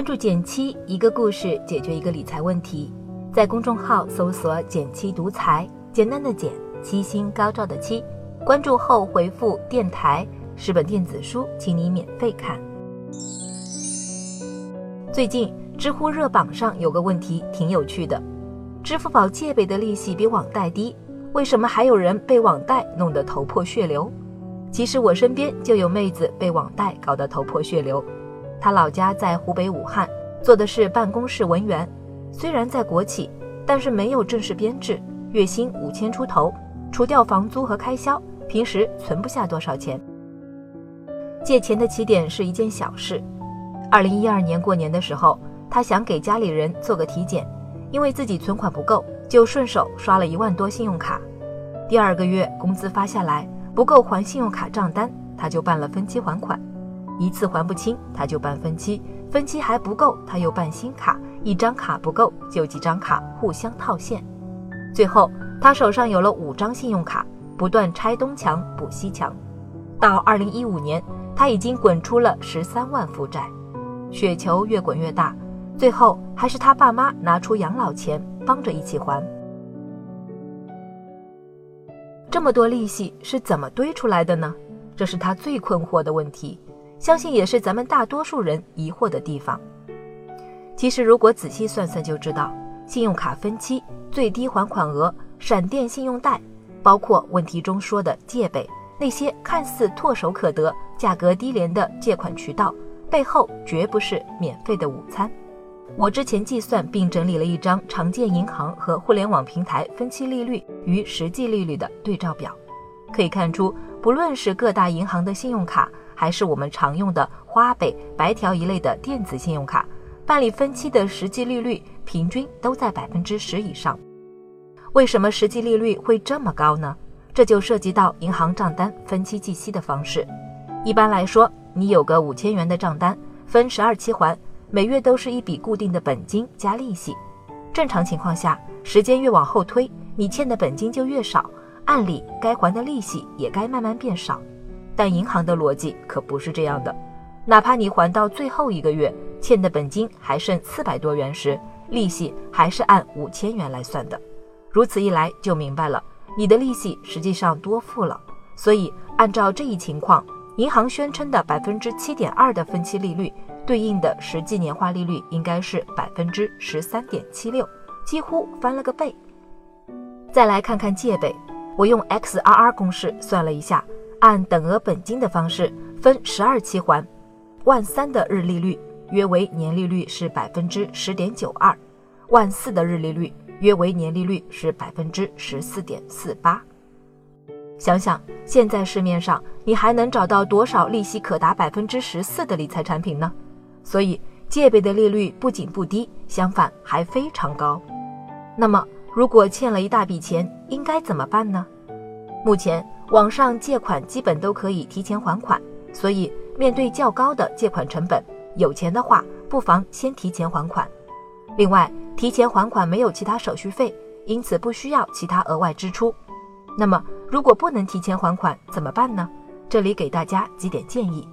关注减七，一个故事解决一个理财问题。在公众号搜索“减七独裁，简单的简，七星高照的七。关注后回复“电台”，十本电子书，请你免费看。最近知乎热榜上有个问题挺有趣的：支付宝借呗的利息比网贷低，为什么还有人被网贷弄得头破血流？其实我身边就有妹子被网贷搞得头破血流。他老家在湖北武汉，做的是办公室文员，虽然在国企，但是没有正式编制，月薪五千出头，除掉房租和开销，平时存不下多少钱。借钱的起点是一件小事。二零一二年过年的时候，他想给家里人做个体检，因为自己存款不够，就顺手刷了一万多信用卡。第二个月工资发下来。不够还信用卡账单，他就办了分期还款，一次还不清，他就办分期，分期还不够，他又办新卡，一张卡不够就几张卡互相套现，最后他手上有了五张信用卡，不断拆东墙补西墙，到二零一五年，他已经滚出了十三万负债，雪球越滚越大，最后还是他爸妈拿出养老钱帮着一起还。这么多利息是怎么堆出来的呢？这是他最困惑的问题，相信也是咱们大多数人疑惑的地方。其实，如果仔细算算就知道，信用卡分期、最低还款额、闪电信用贷，包括问题中说的借呗，那些看似唾手可得、价格低廉的借款渠道，背后绝不是免费的午餐。我之前计算并整理了一张常见银行和互联网平台分期利率与实际利率的对照表，可以看出，不论是各大银行的信用卡，还是我们常用的花呗、白条一类的电子信用卡，办理分期的实际利率平均都在百分之十以上。为什么实际利率会这么高呢？这就涉及到银行账单分期计息的方式。一般来说，你有个五千元的账单，分十二期还。每月都是一笔固定的本金加利息，正常情况下，时间越往后推，你欠的本金就越少，按理该还的利息也该慢慢变少。但银行的逻辑可不是这样的，哪怕你还到最后一个月，欠的本金还剩四百多元时，利息还是按五千元来算的。如此一来就明白了，你的利息实际上多付了。所以按照这一情况，银行宣称的百分之七点二的分期利率。对应的实际年化利率应该是百分之十三点七六，几乎翻了个倍。再来看看借呗，我用 XRR 公式算了一下，按等额本金的方式分十二期还，万三的日利率约为年利率是百分之十点九二，万四的日利率约为年利率是百分之十四点四八。想想现在市面上你还能找到多少利息可达百分之十四的理财产品呢？所以借呗的利率不仅不低，相反还非常高。那么，如果欠了一大笔钱，应该怎么办呢？目前网上借款基本都可以提前还款，所以面对较高的借款成本，有钱的话不妨先提前还款。另外，提前还款没有其他手续费，因此不需要其他额外支出。那么，如果不能提前还款怎么办呢？这里给大家几点建议：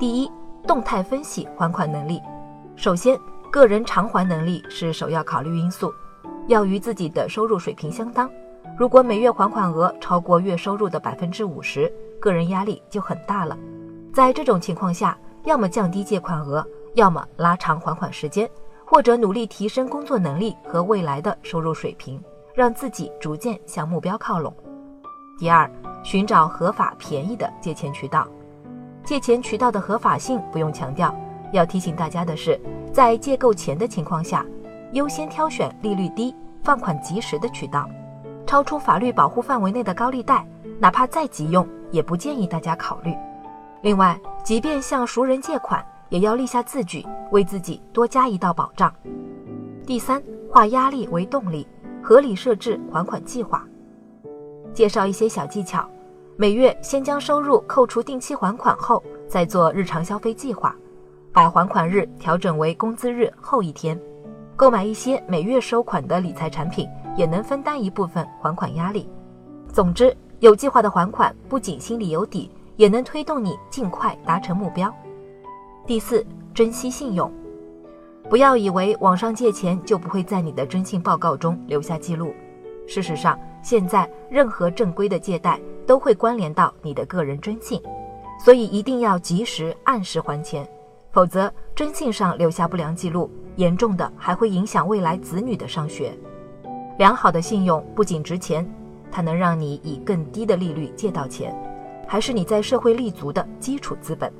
第一，动态分析还款能力，首先，个人偿还能力是首要考虑因素，要与自己的收入水平相当。如果每月还款额超过月收入的百分之五十，个人压力就很大了。在这种情况下，要么降低借款额，要么拉长还款时间，或者努力提升工作能力和未来的收入水平，让自己逐渐向目标靠拢。第二，寻找合法便宜的借钱渠道。借钱渠道的合法性不用强调，要提醒大家的是，在借够钱的情况下，优先挑选利率低、放款及时的渠道。超出法律保护范围内的高利贷，哪怕再急用，也不建议大家考虑。另外，即便向熟人借款，也要立下字据，为自己多加一道保障。第三，化压力为动力，合理设置还款计划。介绍一些小技巧。每月先将收入扣除定期还款后，再做日常消费计划，把还款日调整为工资日后一天，购买一些每月收款的理财产品，也能分担一部分还款压力。总之，有计划的还款不仅心里有底，也能推动你尽快达成目标。第四，珍惜信用。不要以为网上借钱就不会在你的征信报告中留下记录。事实上，现在任何正规的借贷都会关联到你的个人征信，所以一定要及时按时还钱，否则征信上留下不良记录，严重的还会影响未来子女的上学。良好的信用不仅值钱，它能让你以更低的利率借到钱，还是你在社会立足的基础资本。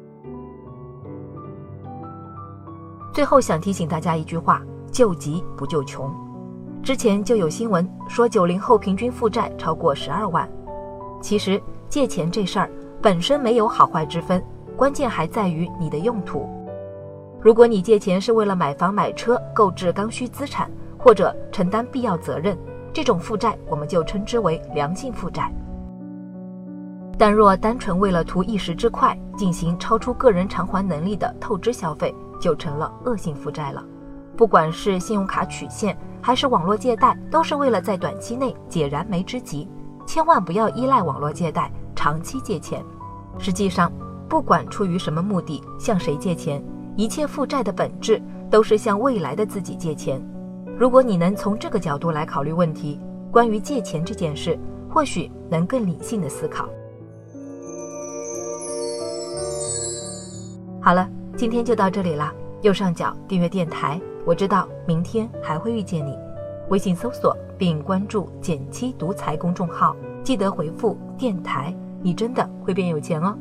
最后想提醒大家一句话：救急不救穷。之前就有新闻说九零后平均负债超过十二万。其实借钱这事儿本身没有好坏之分，关键还在于你的用途。如果你借钱是为了买房买车、购置刚需资产，或者承担必要责任，这种负债我们就称之为良性负债。但若单纯为了图一时之快，进行超出个人偿还能力的透支消费，就成了恶性负债了。不管是信用卡取现还是网络借贷，都是为了在短期内解燃眉之急。千万不要依赖网络借贷长期借钱。实际上，不管出于什么目的向谁借钱，一切负债的本质都是向未来的自己借钱。如果你能从这个角度来考虑问题，关于借钱这件事，或许能更理性的思考。好了，今天就到这里了。右上角订阅电台，我知道明天还会遇见你。微信搜索并关注“减七独裁”公众号，记得回复“电台”，你真的会变有钱哦。